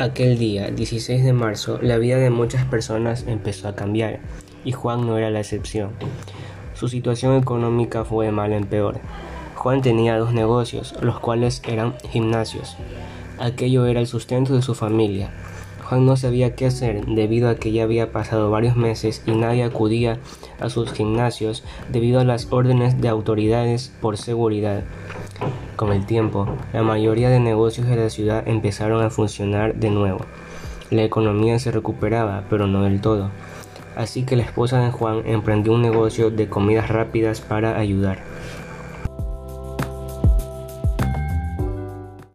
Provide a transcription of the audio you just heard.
Aquel día, 16 de marzo, la vida de muchas personas empezó a cambiar, y Juan no era la excepción. Su situación económica fue de mal en peor. Juan tenía dos negocios, los cuales eran gimnasios. Aquello era el sustento de su familia. Juan no sabía qué hacer debido a que ya había pasado varios meses y nadie acudía a sus gimnasios debido a las órdenes de autoridades por seguridad. Con el tiempo, la mayoría de negocios de la ciudad empezaron a funcionar de nuevo. La economía se recuperaba, pero no del todo. Así que la esposa de Juan emprendió un negocio de comidas rápidas para ayudar.